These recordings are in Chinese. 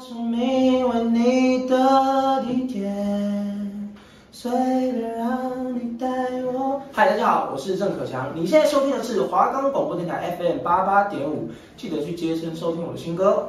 生命为你的地铁，随便让你带我。嗨，大家好，我是郑可强，你现在收听的是华冈广播电台 FM 八八点五，记得去接声收听我的新歌。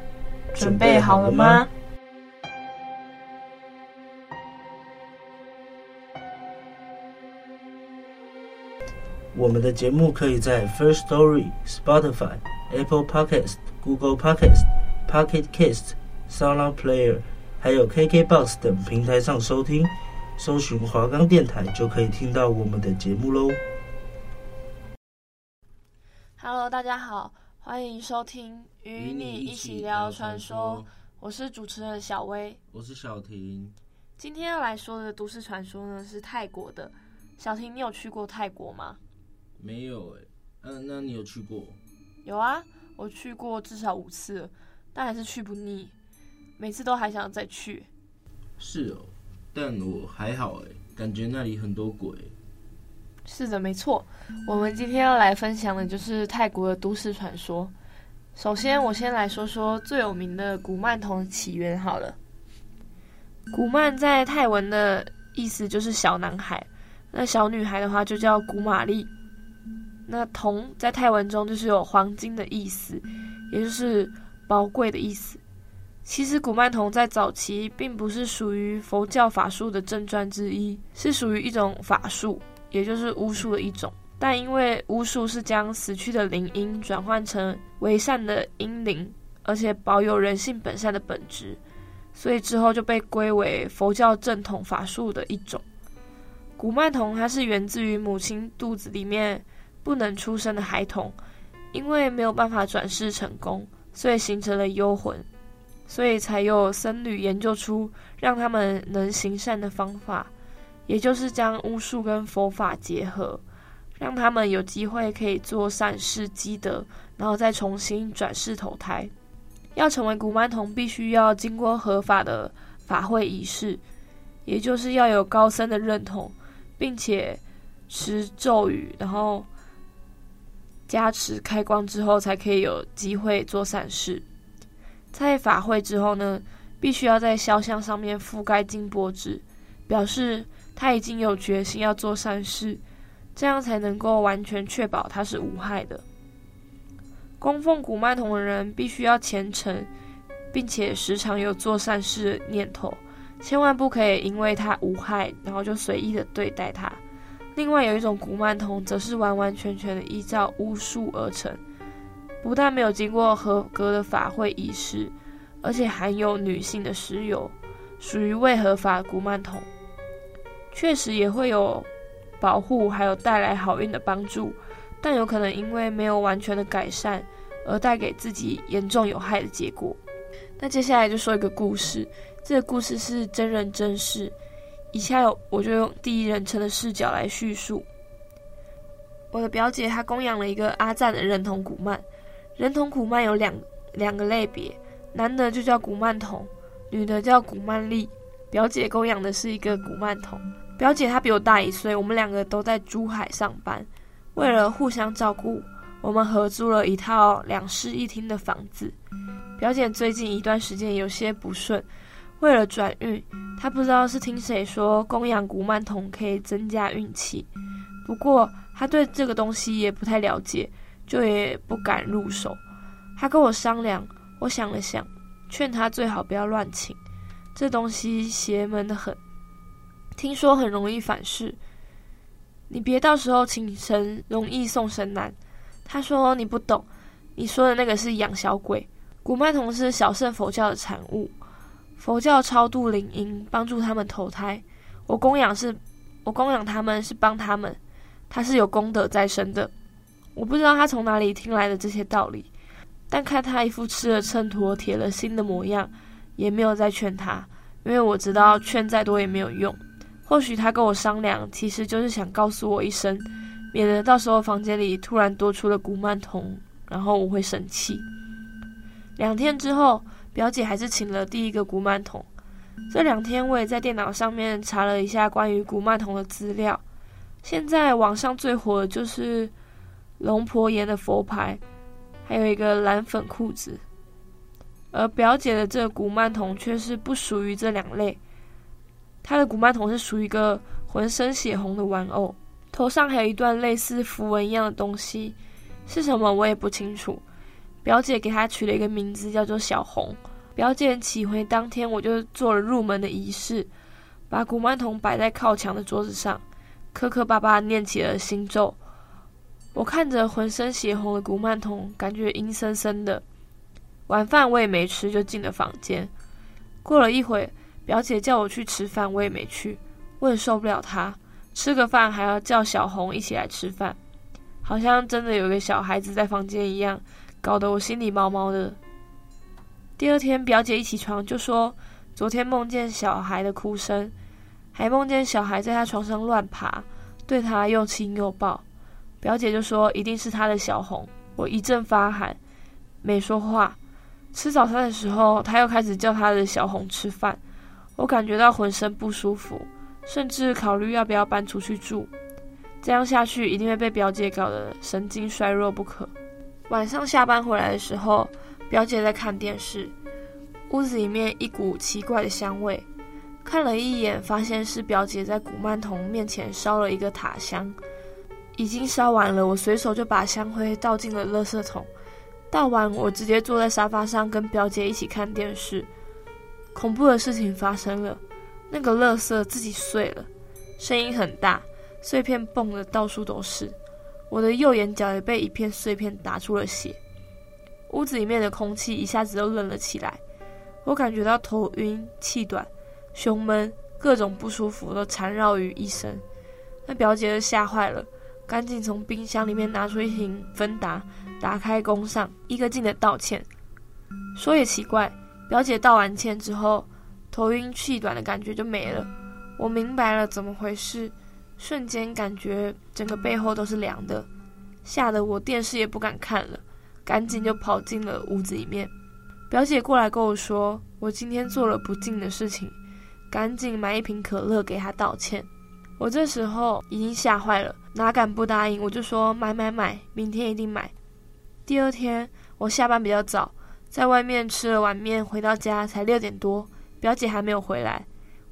准备好了吗？我们的节目可以在 First Story、Spotify、Apple Podcast、Google Podcast、Pocket Cast、SoundCloud Player，还有 KKBox 等平台上收听。搜寻华冈电台就可以听到我们的节目喽。Hello，大家好。欢迎收听，与你一起聊传说。我是主持人小薇，我是小婷。今天要来说的都市传说呢，是泰国的。小婷，你有去过泰国吗？没有哎，嗯，那你有去过？有啊，我去过至少五次，但还是去不腻，每次都还想再去。是哦，但我还好哎，感觉那里很多鬼。是的，没错。我们今天要来分享的就是泰国的都市传说。首先，我先来说说最有名的古曼童起源好了。古曼在泰文的意思就是小男孩，那小女孩的话就叫古玛丽。那童在泰文中就是有黄金的意思，也就是宝贵的意思。其实古曼童在早期并不是属于佛教法术的正传之一，是属于一种法术。也就是巫术的一种，但因为巫术是将死去的灵婴转换成为善的婴灵，而且保有人性本善的本质，所以之后就被归为佛教正统法术的一种。古曼童它是源自于母亲肚子里面不能出生的孩童，因为没有办法转世成功，所以形成了幽魂，所以才有僧侣研究出让他们能行善的方法。也就是将巫术跟佛法结合，让他们有机会可以做善事积德，然后再重新转世投胎。要成为古曼童，必须要经过合法的法会仪式，也就是要有高僧的认同，并且持咒语，然后加持开光之后，才可以有机会做善事。在法会之后呢，必须要在肖像上面覆盖金箔纸，表示。他已经有决心要做善事，这样才能够完全确保他是无害的。供奉古曼童的人必须要虔诚，并且时常有做善事的念头，千万不可以因为他无害，然后就随意的对待他。另外有一种古曼童，则是完完全全的依照巫术而成，不但没有经过合格的法会仪式，而且含有女性的尸油，属于未合法古曼童。确实也会有保护，还有带来好运的帮助，但有可能因为没有完全的改善，而带给自己严重有害的结果。那接下来就说一个故事，这个故事是真人真事，以下我就用第一人称的视角来叙述。我的表姐她供养了一个阿赞的人童古曼，人童古曼有两两个类别，男的就叫古曼童，女的叫古曼丽。表姐供养的是一个古曼童。表姐她比我大一岁，我们两个都在珠海上班。为了互相照顾，我们合租了一套两室一厅的房子。表姐最近一段时间有些不顺，为了转运，她不知道是听谁说供养古曼童可以增加运气。不过她对这个东西也不太了解，就也不敢入手。她跟我商量，我想了想，劝她最好不要乱请，这东西邪门得很。听说很容易反噬，你别到时候请神容易送神难。他说你不懂，你说的那个是养小鬼。古曼童是小乘佛教的产物，佛教超度灵婴，帮助他们投胎。我供养是，我供养他们是帮他们，他是有功德在身的。我不知道他从哪里听来的这些道理，但看他一副吃了秤砣铁了心的模样，也没有再劝他，因为我知道劝再多也没有用。或许他跟我商量，其实就是想告诉我一声，免得到时候房间里突然多出了古曼童，然后我会生气。两天之后，表姐还是请了第一个古曼童。这两天我也在电脑上面查了一下关于古曼童的资料。现在网上最火的就是龙婆岩的佛牌，还有一个蓝粉裤子。而表姐的这个古曼童却是不属于这两类。他的古曼童是属于一个浑身血红的玩偶，头上还有一段类似符文一样的东西，是什么我也不清楚。表姐给他取了一个名字，叫做小红。表姐起回当天，我就做了入门的仪式，把古曼童摆在靠墙的桌子上，磕磕巴巴念起了心咒。我看着浑身血红的古曼童，感觉阴森森的。晚饭我也没吃，就进了房间。过了一会，表姐叫我去吃饭，我也没去，我也受不了她，吃个饭还要叫小红一起来吃饭，好像真的有个小孩子在房间一样，搞得我心里毛毛的。第二天，表姐一起床就说，昨天梦见小孩的哭声，还梦见小孩在她床上乱爬，对她又亲又抱。表姐就说一定是她的小红，我一阵发寒，没说话。吃早餐的时候，她又开始叫她的小红吃饭，我感觉到浑身不舒服，甚至考虑要不要搬出去住。这样下去一定会被表姐搞得神经衰弱不可。晚上下班回来的时候。表姐在看电视，屋子里面一股奇怪的香味。看了一眼，发现是表姐在古曼童面前烧了一个塔香，已经烧完了。我随手就把香灰倒进了垃圾桶。倒完，我直接坐在沙发上跟表姐一起看电视。恐怖的事情发生了，那个垃圾自己碎了，声音很大，碎片蹦的到处都是。我的右眼角也被一片碎片打出了血。屋子里面的空气一下子都冷了起来，我感觉到头晕、气短、胸闷，各种不舒服都缠绕于一身。那表姐就吓坏了，赶紧从冰箱里面拿出一瓶芬达，打开供上，一个劲的道歉。说也奇怪，表姐道完歉之后，头晕气短的感觉就没了。我明白了怎么回事，瞬间感觉整个背后都是凉的，吓得我电视也不敢看了。赶紧就跑进了屋子里面，表姐过来跟我说，我今天做了不敬的事情，赶紧买一瓶可乐给她道歉。我这时候已经吓坏了，哪敢不答应？我就说买买买，明天一定买。第二天我下班比较早，在外面吃了碗面，回到家才六点多，表姐还没有回来。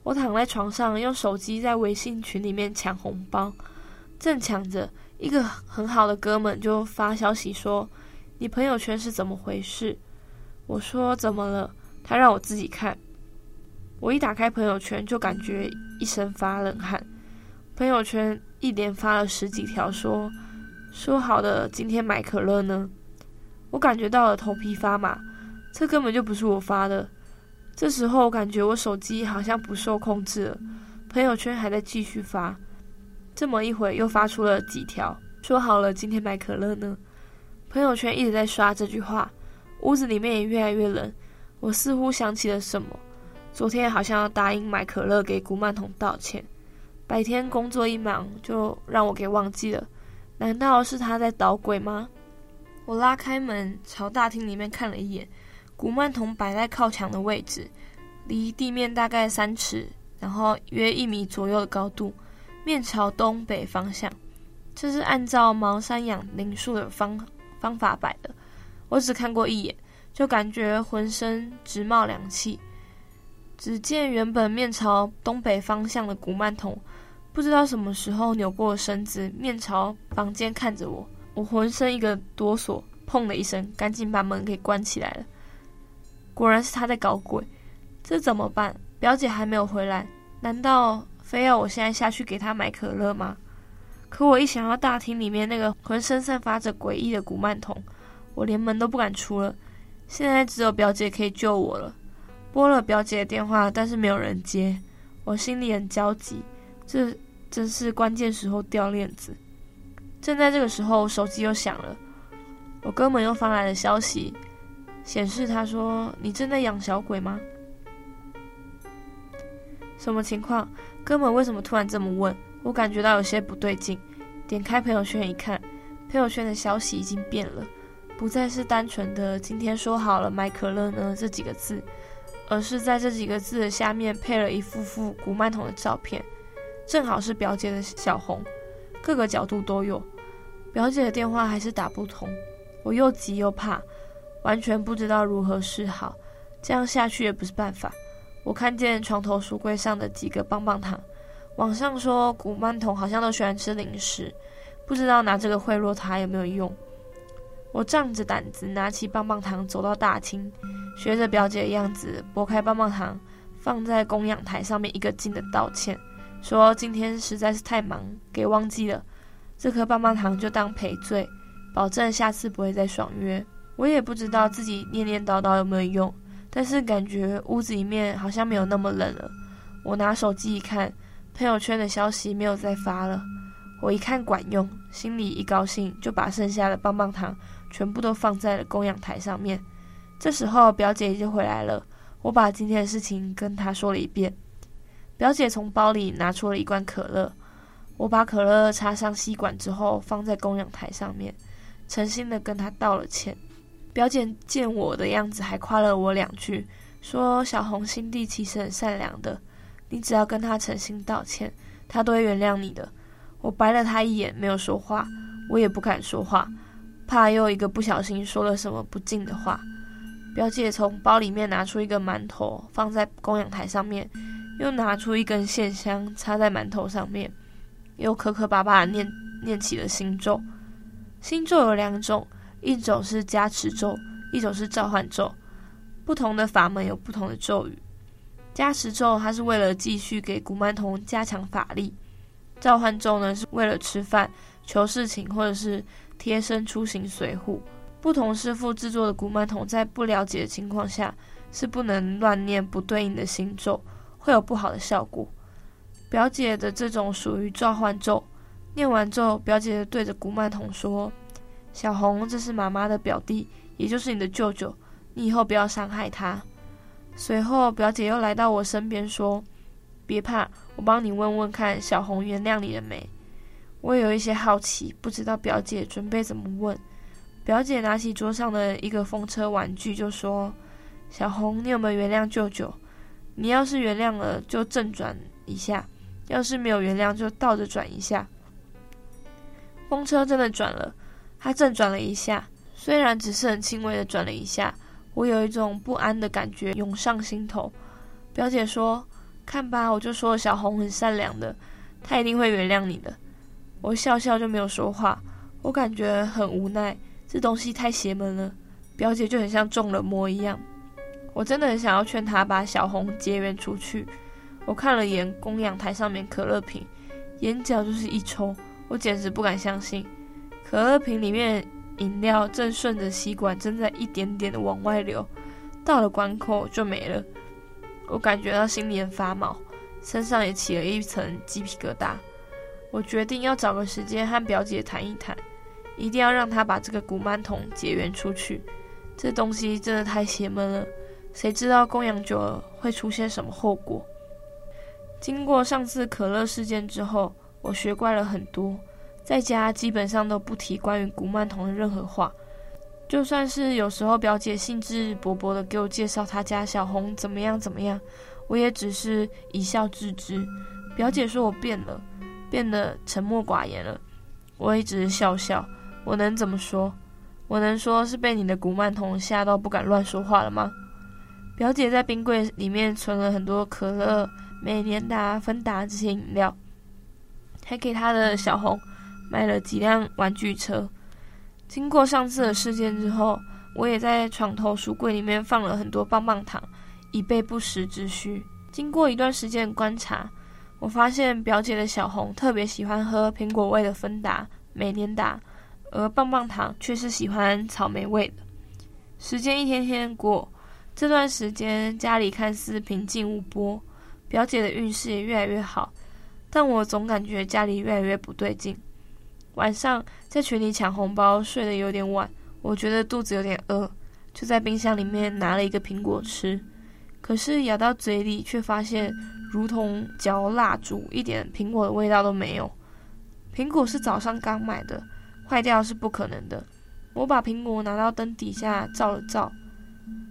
我躺在床上，用手机在微信群里面抢红包，正抢着，一个很好的哥们就发消息说。你朋友圈是怎么回事？我说怎么了？他让我自己看。我一打开朋友圈，就感觉一身发冷汗。朋友圈一连发了十几条说，说好的今天买可乐呢？我感觉到了头皮发麻，这根本就不是我发的。这时候我感觉我手机好像不受控制了，朋友圈还在继续发。这么一会又发出了几条，说好了今天买可乐呢？朋友圈一直在刷这句话，屋子里面也越来越冷。我似乎想起了什么，昨天好像要答应买可乐给古曼童道歉，白天工作一忙就让我给忘记了。难道是他在捣鬼吗？我拉开门朝大厅里面看了一眼，古曼童摆在靠墙的位置，离地面大概三尺，然后约一米左右的高度，面朝东北方向。这是按照茅山养灵术的方方法摆的，我只看过一眼，就感觉浑身直冒凉气。只见原本面朝东北方向的古曼童，不知道什么时候扭过身子，面朝房间看着我。我浑身一个哆嗦，砰的一声，赶紧把门给关起来了。果然是他在搞鬼，这怎么办？表姐还没有回来，难道非要我现在下去给她买可乐吗？可我一想到大厅里面那个浑身散发着诡异的古曼童，我连门都不敢出了。现在只有表姐可以救我了。拨了表姐的电话，但是没有人接。我心里很焦急，这真是关键时候掉链子。正在这个时候，手机又响了，我哥们又发来了消息，显示他说：“你正在养小鬼吗？”什么情况？哥们为什么突然这么问？我感觉到有些不对劲。点开朋友圈一看，朋友圈的消息已经变了，不再是单纯的“今天说好了买可乐呢”这几个字，而是在这几个字的下面配了一幅幅古曼童的照片，正好是表姐的小红，各个角度都有。表姐的电话还是打不通，我又急又怕，完全不知道如何是好。这样下去也不是办法。我看见床头书柜上的几个棒棒糖。网上说古曼童好像都喜欢吃零食，不知道拿这个贿赂他有没有用。我仗着胆子拿起棒棒糖走到大厅，学着表姐的样子剥开棒棒糖，放在供养台上面，一个劲的道歉，说今天实在是太忙，给忘记了。这颗棒棒糖就当赔罪，保证下次不会再爽约。我也不知道自己念念叨叨有没有用，但是感觉屋子里面好像没有那么冷了。我拿手机一看。朋友圈的消息没有再发了，我一看管用，心里一高兴，就把剩下的棒棒糖全部都放在了供养台上面。这时候表姐就回来了，我把今天的事情跟她说了一遍。表姐从包里拿出了一罐可乐，我把可乐插上吸管之后放在供养台上面，诚心的跟她道了歉。表姐见我的样子，还夸了我两句，说小红心地其实很善良的。你只要跟她诚心道歉，她都会原谅你的。我白了她一眼，没有说话，我也不敢说话，怕又一个不小心说了什么不敬的话。表姐从包里面拿出一个馒头，放在供养台上面，又拿出一根线香插在馒头上面，又磕磕巴巴念念起了心咒。心咒有两种，一种是加持咒，一种是召唤咒。不同的法门有不同的咒语。加持咒，它是为了继续给古曼童加强法力；召唤咒呢，是为了吃饭、求事情或者是贴身出行随护。不同师傅制作的古曼童，在不了解的情况下，是不能乱念不对应的心咒，会有不好的效果。表姐的这种属于召唤咒，念完咒，表姐对着古曼童说：“小红，这是妈妈的表弟，也就是你的舅舅，你以后不要伤害他。”随后，表姐又来到我身边说：“别怕，我帮你问问看，小红原谅你了没？”我有一些好奇，不知道表姐准备怎么问。表姐拿起桌上的一个风车玩具，就说：“小红，你有没有原谅舅舅？你要是原谅了，就正转一下；要是没有原谅，就倒着转一下。”风车真的转了，它正转了一下，虽然只是很轻微的转了一下。我有一种不安的感觉涌上心头。表姐说：“看吧，我就说小红很善良的，她一定会原谅你的。”我笑笑就没有说话。我感觉很无奈，这东西太邪门了。表姐就很像中了魔一样。我真的很想要劝她把小红结缘出去。我看了眼供养台上面可乐瓶，眼角就是一抽。我简直不敢相信，可乐瓶里面。饮料正顺着吸管，正在一点点的往外流，到了管口就没了。我感觉到心里很发毛，身上也起了一层鸡皮疙瘩。我决定要找个时间和表姐谈一谈，一定要让她把这个古曼童结缘出去。这东西真的太邪门了，谁知道供养久了会出现什么后果？经过上次可乐事件之后，我学乖了很多。在家基本上都不提关于古曼童的任何话，就算是有时候表姐兴致勃勃的给我介绍她家小红怎么样怎么样，我也只是一笑置之。表姐说我变了，变得沉默寡言了，我也只是笑笑。我能怎么说？我能说是被你的古曼童吓到不敢乱说话了吗？表姐在冰柜里面存了很多可乐、美年达、芬达这些饮料，还给她的小红。买了几辆玩具车。经过上次的事件之后，我也在床头书柜里面放了很多棒棒糖，以备不时之需。经过一段时间观察，我发现表姐的小红特别喜欢喝苹果味的芬达、美年达，而棒棒糖却是喜欢草莓味的。时间一天天过，这段时间家里看似平静无波，表姐的运势也越来越好，但我总感觉家里越来越不对劲。晚上在群里抢红包，睡得有点晚，我觉得肚子有点饿，就在冰箱里面拿了一个苹果吃，可是咬到嘴里却发现如同嚼蜡烛，一点苹果的味道都没有。苹果是早上刚买的，坏掉是不可能的。我把苹果拿到灯底下照了照，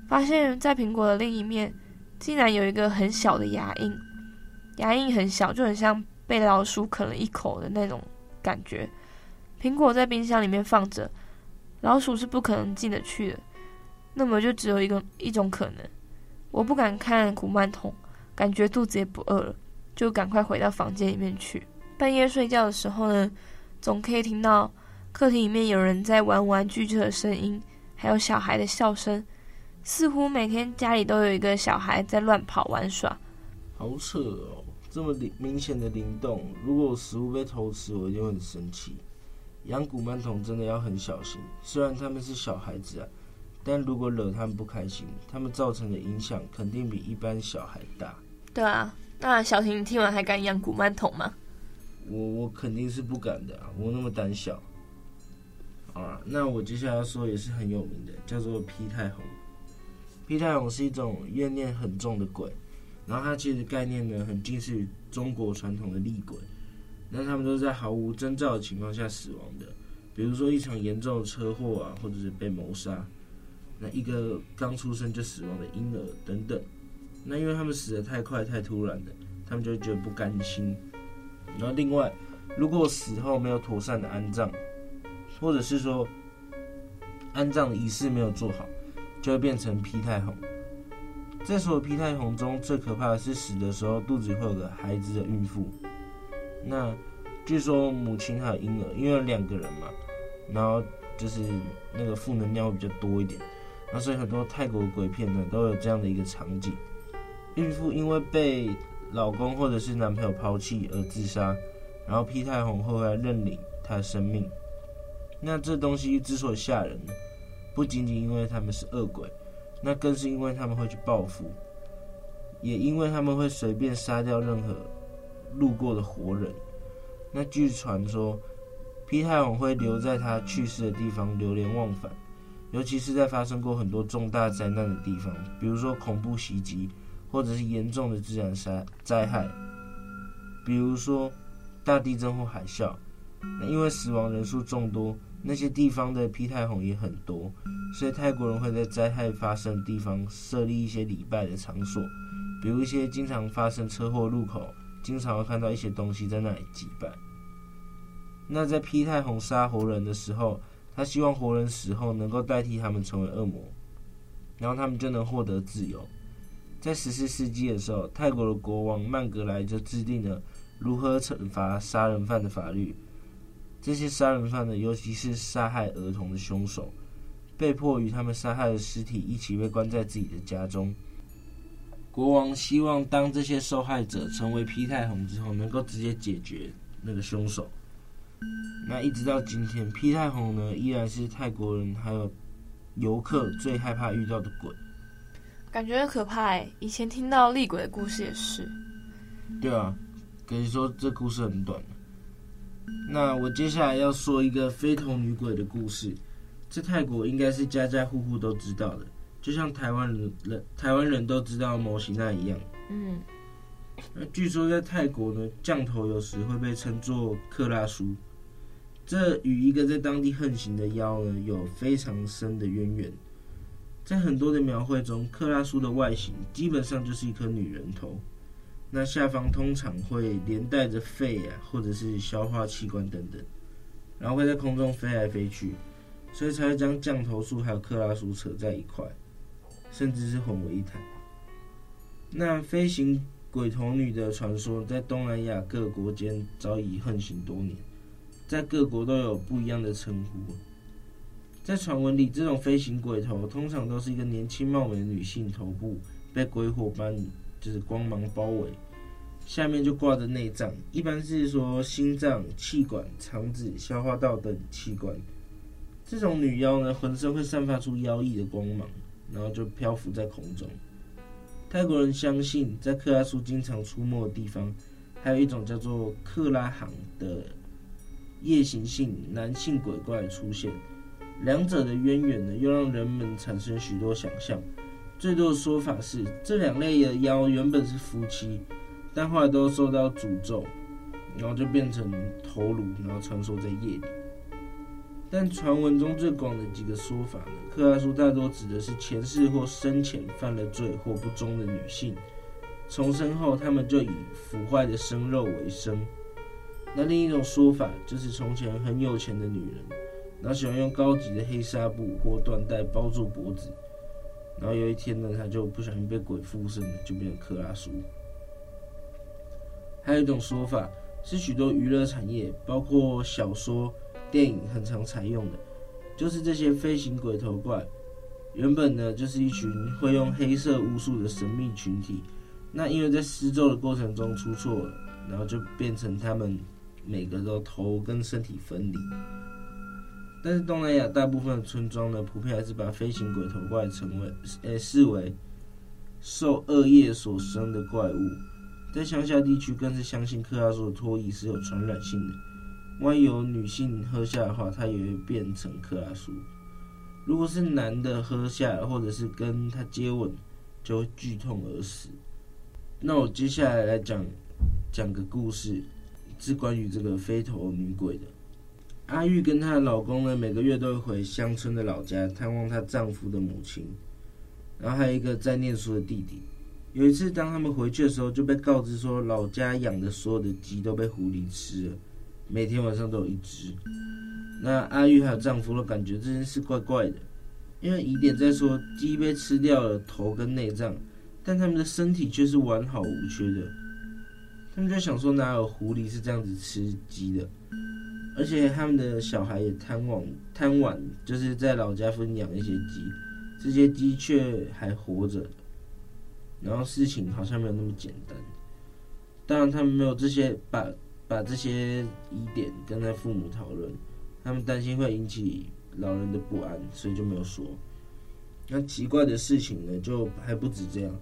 发现在苹果的另一面，竟然有一个很小的牙印。牙印很小，就很像被老鼠啃了一口的那种感觉。苹果在冰箱里面放着，老鼠是不可能进得去的。那么就只有一个一种可能，我不敢看古曼童，感觉肚子也不饿了，就赶快回到房间里面去。半夜睡觉的时候呢，总可以听到客厅里面有人在玩玩具车的声音，还有小孩的笑声，似乎每天家里都有一个小孩在乱跑玩耍。好扯哦，这么灵明显的灵动，如果食物被偷吃，我一定会很生气。养古曼童真的要很小心，虽然他们是小孩子啊，但如果惹他们不开心，他们造成的影响肯定比一般小孩大。对啊，那小婷你听完还敢养古曼童吗？我我肯定是不敢的啊，我那么胆小。啊，那我接下来要说也是很有名的，叫做皮太红。皮太红是一种怨念很重的鬼，然后它其实概念呢很近似于中国传统的厉鬼。那他们都是在毫无征兆的情况下死亡的，比如说一场严重的车祸啊，或者是被谋杀。那一个刚出生就死亡的婴儿等等。那因为他们死得太快太突然了，他们就觉得不甘心。然后另外，如果死后没有妥善的安葬，或者是说安葬的仪式没有做好，就会变成皮太红。在所有皮太红中，最可怕的是死的时候肚子会有个孩子的孕妇。那据说母亲还有婴儿，因为两个人嘛，然后就是那个负能量会比较多一点，那所以很多泰国鬼片呢都有这样的一个场景：孕妇因为被老公或者是男朋友抛弃而自杀，然后批太红后来认领她的生命。那这东西之所以吓人，不仅仅因为他们是恶鬼，那更是因为他们会去报复，也因为他们会随便杀掉任何。路过的活人，那据传说，批太红会留在他去世的地方流连忘返，尤其是在发生过很多重大灾难的地方，比如说恐怖袭击，或者是严重的自然灾灾害，比如说大地震或海啸。那因为死亡人数众多，那些地方的批太红也很多，所以泰国人会在灾害发生的地方设立一些礼拜的场所，比如一些经常发生车祸路口。经常会看到一些东西在那里祭拜。那在批太红杀活人的时候，他希望活人死后能够代替他们成为恶魔，然后他们就能获得自由。在十四世纪的时候，泰国的国王曼格莱就制定了如何惩罚杀人犯的法律。这些杀人犯呢，尤其是杀害儿童的凶手，被迫与他们杀害的尸体一起被关在自己的家中。国王希望，当这些受害者成为批太红之后，能够直接解决那个凶手。那一直到今天，批太红呢，依然是泰国人还有游客最害怕遇到的鬼。感觉很可怕哎！以前听到厉鬼的故事也是。对啊，可以说这故事很短。那我接下来要说一个非同女鬼的故事，在泰国应该是家家户户都知道的。就像台湾人人台湾人都知道摩西娜一样，嗯，那据说在泰国呢，降头有时会被称作克拉苏，这与一个在当地横行的妖呢有非常深的渊源。在很多的描绘中，克拉苏的外形基本上就是一颗女人头，那下方通常会连带着肺啊，或者是消化器官等等，然后会在空中飞来飞去，所以才会将降头术还有克拉苏扯在一块。甚至是混为一谈。那飞行鬼头女的传说，在东南亚各国间早已横行多年，在各国都有不一样的称呼。在传闻里，这种飞行鬼头通常都是一个年轻貌美的女性，头部被鬼火般就是光芒包围，下面就挂着内脏，一般是说心脏、气管、肠子、消化道等器官。这种女妖呢，浑身会散发出妖异的光芒。然后就漂浮在空中。泰国人相信，在克拉苏经常出没的地方，还有一种叫做克拉罕的夜行性男性鬼怪出现。两者的渊源呢，又让人们产生许多想象。最多的说法是，这两类的妖原本是夫妻，但后来都受到诅咒，然后就变成头颅，然后穿梭在夜里。但传闻中最广的几个说法呢，克拉苏大多指的是前世或生前犯了罪或不忠的女性，重生后他们就以腐坏的生肉为生。那另一种说法就是从前很有钱的女人。然后喜欢用高级的黑纱布或缎带包住脖子，然后有一天呢，她就不小心被鬼附身了，就变成克拉苏。还有一种说法是，许多娱乐产业，包括小说、电影，很常采用的，就是这些飞行鬼头怪，原本呢就是一群会用黑色巫术的神秘群体，那因为在施咒的过程中出错了，然后就变成他们每个都头跟身体分离。但是东南亚大部分村庄呢，普遍还是把飞行鬼头怪成为，诶，视为受恶业所生的怪物。在乡下地区，更是相信克拉苏的唾液是有传染性的，万一有女性喝下的话，她也会变成克拉苏；如果是男的喝下，或者是跟他接吻，就会剧痛而死。那我接下来来讲讲个故事，是关于这个飞头女鬼的。阿玉跟她的老公呢，每个月都会回乡村的老家探望她丈夫的母亲，然后还有一个在念书的弟弟。有一次，当他们回去的时候，就被告知说，老家养的所有的鸡都被狐狸吃了，每天晚上都有一只。那阿玉还有丈夫都感觉这件事怪怪的，因为疑点在说鸡被吃掉了头跟内脏，但他们的身体却是完好无缺的。他们就想说，哪有狐狸是这样子吃鸡的？而且他们的小孩也贪玩，贪玩就是在老家分养一些鸡，这些鸡却还活着。然后事情好像没有那么简单。当然，他们没有这些把把这些疑点跟他父母讨论，他们担心会引起老人的不安，所以就没有说。那奇怪的事情呢，就还不止这样。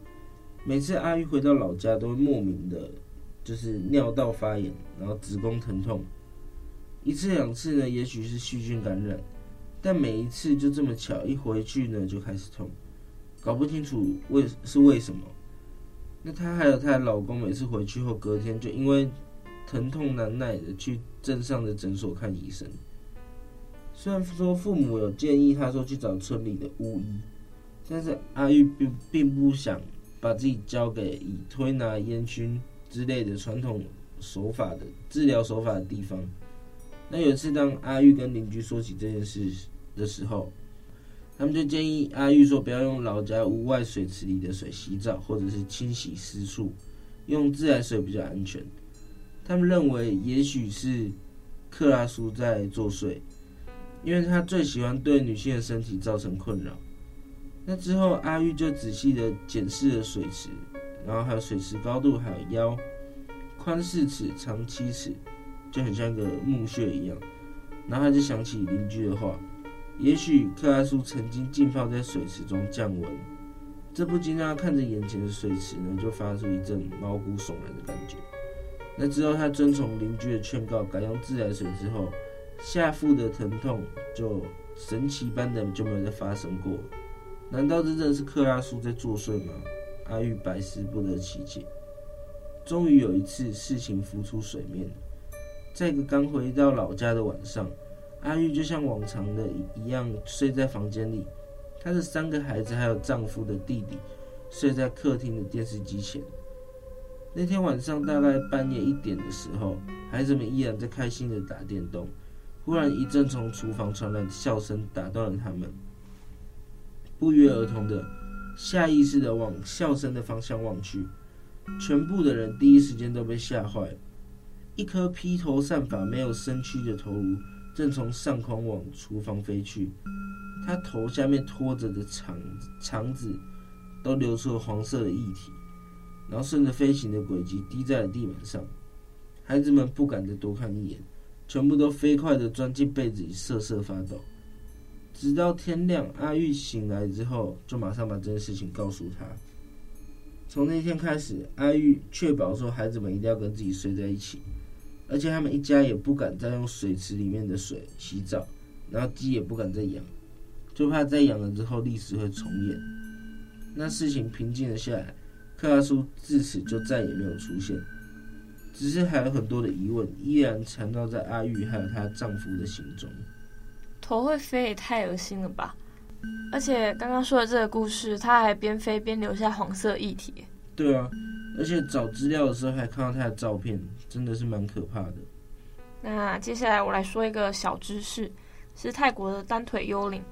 每次阿玉回到老家，都会莫名的，就是尿道发炎，然后子宫疼痛。一次两次呢，也许是细菌感染，但每一次就这么巧，一回去呢就开始痛，搞不清楚为是为什么。那她还有她的老公，每次回去后隔天就因为疼痛难耐的去镇上的诊所看医生。虽然说父母有建议他说去找村里的巫医，但是阿玉并并不想把自己交给以推拿、烟熏之类的传统手法的治疗手法的地方。那有一次，当阿玉跟邻居说起这件事的时候，他们就建议阿玉说，不要用老家屋外水池里的水洗澡，或者是清洗私处，用自来水比较安全。他们认为，也许是克拉苏在作祟，因为他最喜欢对女性的身体造成困扰。那之后，阿玉就仔细的检视了水池，然后还有水池高度，还有腰，宽四尺，长七尺。就很像个墓穴一样，然后他就想起邻居的话，也许克拉苏曾经浸泡在水池中降温，这不禁让他看着眼前的水池呢，就发出一阵毛骨悚然的感觉。那之后他遵从邻居的劝告，改用自来水之后，下腹的疼痛就神奇般的就没有再发生过。难道这真是克拉苏在作祟吗？阿玉百思不得其解。终于有一次，事情浮出水面。在一个刚回到老家的晚上，阿玉就像往常的一样睡在房间里，她的三个孩子还有丈夫的弟弟睡在客厅的电视机前。那天晚上大概半夜一点的时候，孩子们依然在开心的打电动，忽然一阵从厨房传来的笑声打断了他们，不约而同的下意识的往笑声的方向望去，全部的人第一时间都被吓坏了。一颗披头散发、没有身躯的头颅正从上空往厨房飞去，他头下面拖着的肠肠子都流出了黄色的液体，然后顺着飞行的轨迹滴在了地板上。孩子们不敢再多看一眼，全部都飞快地钻进被子里瑟瑟发抖。直到天亮，阿玉醒来之后，就马上把这件事情告诉他。从那天开始，阿玉确保说孩子们一定要跟自己睡在一起，而且他们一家也不敢再用水池里面的水洗澡，然后鸡也不敢再养，就怕再养了之后历史会重演。那事情平静了下来，克拉苏自此就再也没有出现，只是还有很多的疑问依然缠绕在阿玉还有她丈夫的心中。头会飞也太恶心了吧！而且刚刚说的这个故事，它还边飞边留下黄色液体。对啊，而且找资料的时候还看到他的照片，真的是蛮可怕的。那接下来我来说一个小知识，是泰国的单腿幽灵。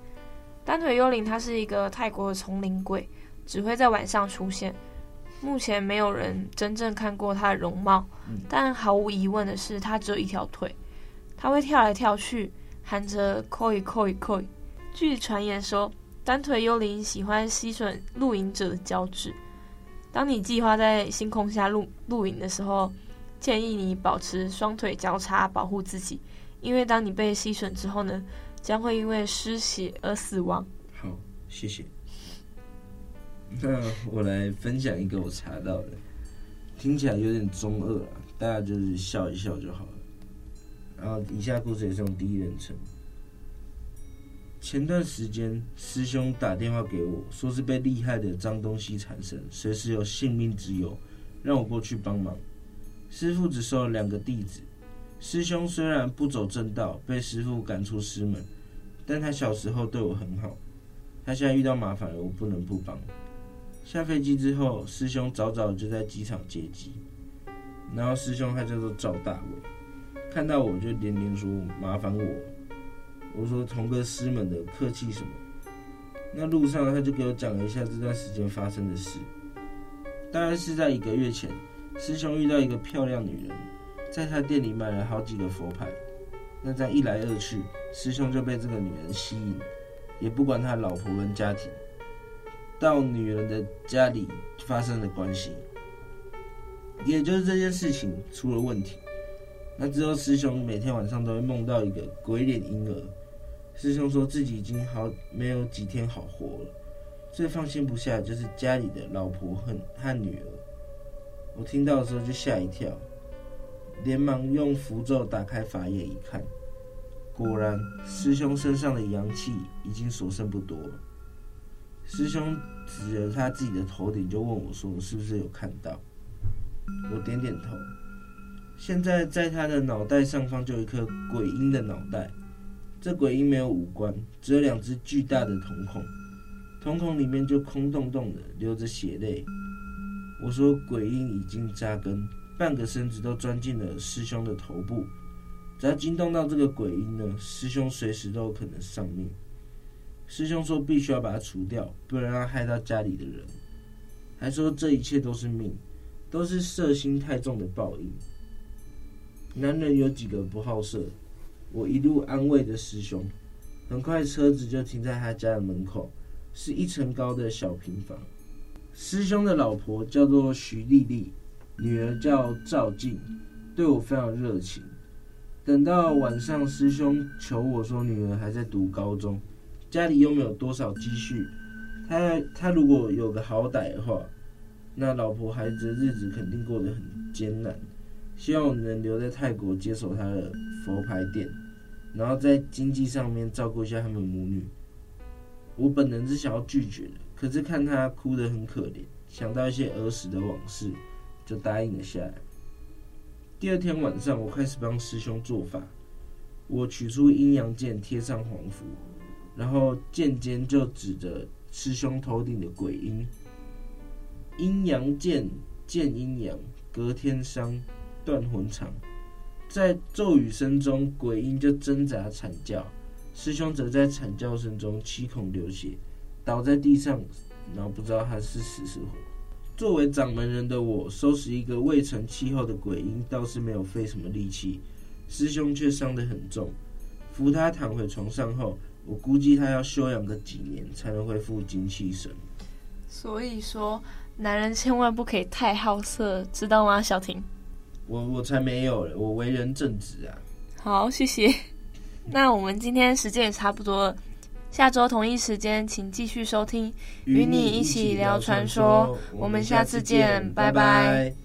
单腿幽灵它是一个泰国的丛林鬼，只会在晚上出现。目前没有人真正看过他的容貌，嗯、但毫无疑问的是，他只有一条腿。他会跳来跳去，喊着 “koi koi koi”。据传言说，单腿幽灵喜欢吸吮露营者的脚趾。当你计划在星空下露露营的时候，建议你保持双腿交叉，保护自己，因为当你被吸吮之后呢，将会因为失血而死亡。好，谢谢。那 我来分享一个我查到的，听起来有点中二啊，大家就是笑一笑就好了。然后以下故事也是用第一人称。前段时间，师兄打电话给我，说是被厉害的脏东西缠身，随时有性命之忧，让我过去帮忙。师傅只收了两个弟子。师兄虽然不走正道，被师傅赶出师门，但他小时候对我很好。他现在遇到麻烦了，我不能不帮。下飞机之后，师兄早早就在机场接机。然后师兄他叫做赵大伟，看到我就连连说麻烦我。我说同个师门的，客气什么？那路上他就给我讲了一下这段时间发生的事。大概是在一个月前，师兄遇到一个漂亮女人，在他店里买了好几个佛牌。那这样一来二去，师兄就被这个女人吸引，也不管他老婆跟家庭，到女人的家里发生了关系。也就是这件事情出了问题。那之后，师兄每天晚上都会梦到一个鬼脸婴儿。师兄说自己已经好没有几天好活了，最放心不下就是家里的老婆和和女儿。我听到的时候就吓一跳，连忙用符咒打开法眼一看，果然师兄身上的阳气已经所剩不多了。师兄指着他自己的头顶就问我说：“是不是有看到？”我点点头。现在在他的脑袋上方就有一颗鬼婴的脑袋。这鬼婴没有五官，只有两只巨大的瞳孔，瞳孔里面就空洞洞的，流着血泪。我说鬼婴已经扎根，半个身子都钻进了师兄的头部，只要惊动到这个鬼婴呢，师兄随时都有可能丧命。师兄说必须要把它除掉，不然要害到家里的人。还说这一切都是命，都是色心太重的报应。男人有几个不好色？我一路安慰着师兄，很快车子就停在他家的门口，是一层高的小平房。师兄的老婆叫做徐丽丽，女儿叫赵静，对我非常热情。等到晚上，师兄求我说，女儿还在读高中，家里又没有多少积蓄，他他如果有个好歹的话，那老婆孩子的日子肯定过得很艰难。希望我能留在泰国接手他的佛牌店。然后在经济上面照顾一下他们母女，我本能是想要拒绝的，可是看他哭得很可怜，想到一些儿时的往事，就答应了下来。第二天晚上，我开始帮师兄做法，我取出阴阳剑，贴上黄符，然后剑尖就指着师兄头顶的鬼婴。阴阳剑，剑阴阳，隔天伤，断魂肠。在咒语声中，鬼婴就挣扎惨叫，师兄则在惨叫声中七孔流血，倒在地上，然后不知道他是死是活。作为掌门人的我，收拾一个未成气候的鬼婴倒是没有费什么力气，师兄却伤得很重。扶他躺回床上后，我估计他要休养个几年才能恢复精气神。所以说，男人千万不可以太好色，知道吗，小婷？我我才没有，我为人正直啊。好，谢谢。那我们今天时间也差不多了，下周同一时间，请继续收听，与你一起聊传说。我们下次见，拜拜。